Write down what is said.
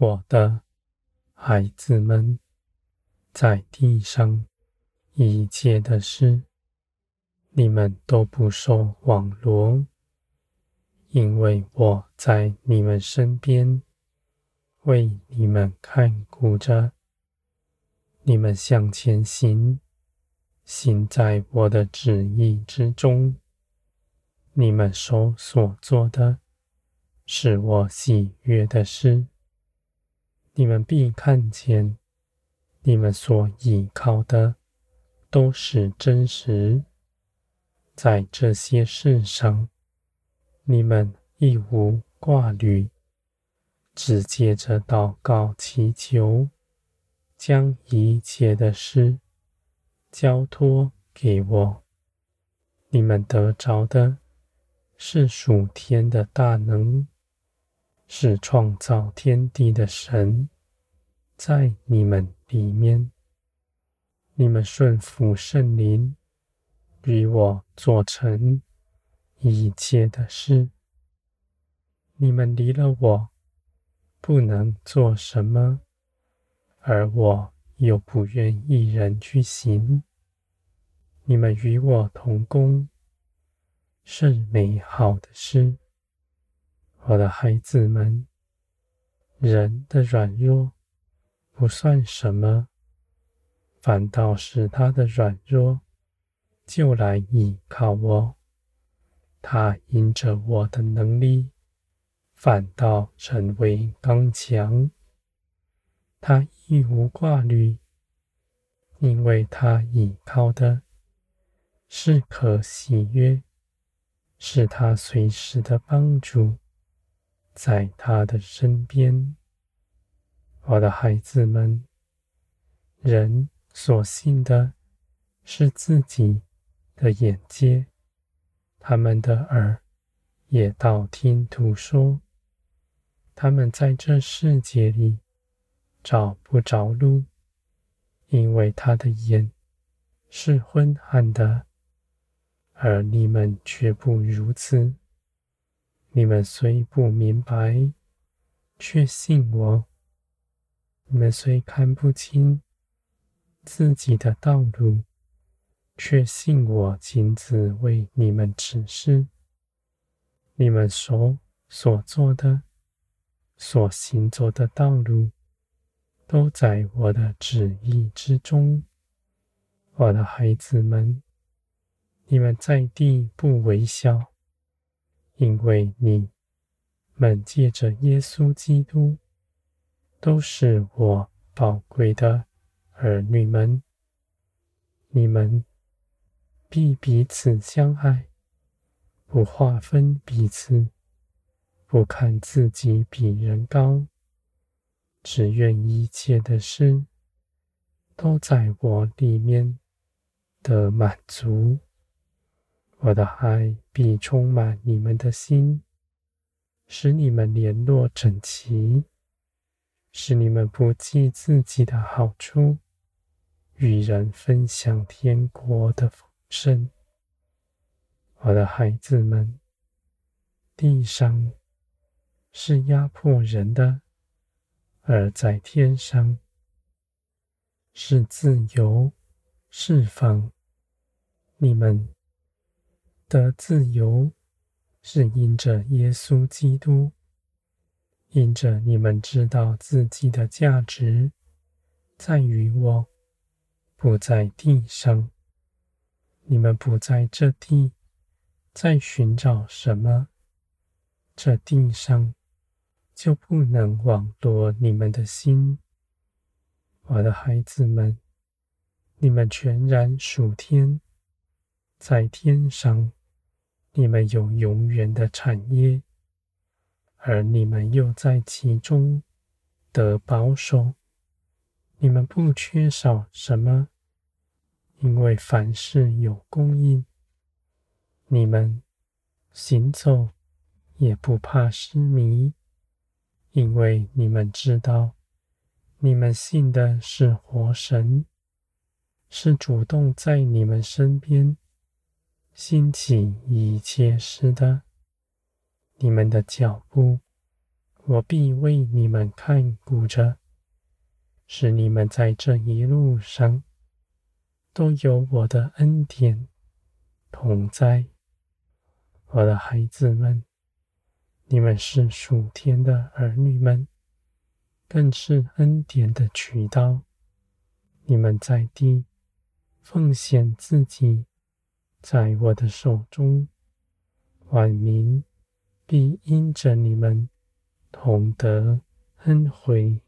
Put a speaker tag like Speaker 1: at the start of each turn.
Speaker 1: 我的孩子们，在地上一切的事，你们都不受网罗，因为我在你们身边，为你们看顾着。你们向前行，行在我的旨意之中。你们手所做的，是我喜悦的事。你们必看见。你们所依靠的都是真实，在这些事上，你们亦无挂虑，只借着祷告祈求，将一切的事交托给我。你们得着的是属天的大能，是创造天地的神，在你们里面，你们顺服圣灵，与我做成一切的事。你们离了我，不能做什么，而我又不愿一人去行。你们与我同工，是美好的事。我的孩子们，人的软弱。不算什么，反倒是他的软弱，就来依靠我。他因着我的能力，反倒成为刚强。他亦无挂虑，因为他依靠的是可喜悦，是他随时的帮助，在他的身边。我的孩子们，人所信的是自己的眼界，他们的耳也道听途说。他们在这世界里找不着路，因为他的眼是昏暗的，而你们却不如此。你们虽不明白，却信我。你们虽看不清自己的道路，却信我亲自为你们指示。你们所所做的、所行走的道路，都在我的旨意之中。我的孩子们，你们在地不微小，因为你们借着耶稣基督。都是我宝贵的儿女们，你们必彼此相爱，不划分彼此，不看自己比人高，只愿一切的事都在我里面的满足。我的爱必充满你们的心，使你们联络整齐。使你们不计自己的好处，与人分享天国的丰盛。我的孩子们，地上是压迫人的，而在天上是自由释放。你们的自由是因着耶稣基督。因着你们知道自己的价值在于我，不在地上。你们不在这地，在寻找什么，这地上就不能网罗你们的心。我的孩子们，你们全然属天，在天上，你们有永远的产业。而你们又在其中得保守，你们不缺少什么，因为凡事有供应。你们行走也不怕失迷，因为你们知道，你们信的是活神，是主动在你们身边兴起一切事的。你们的脚步我必为你们看顾着，使你们在这一路上都有我的恩典同在。我的孩子们，你们是属天的儿女们，更是恩典的渠道。你们在地奉献自己，在我的手中，万民必因着你们同得恩惠。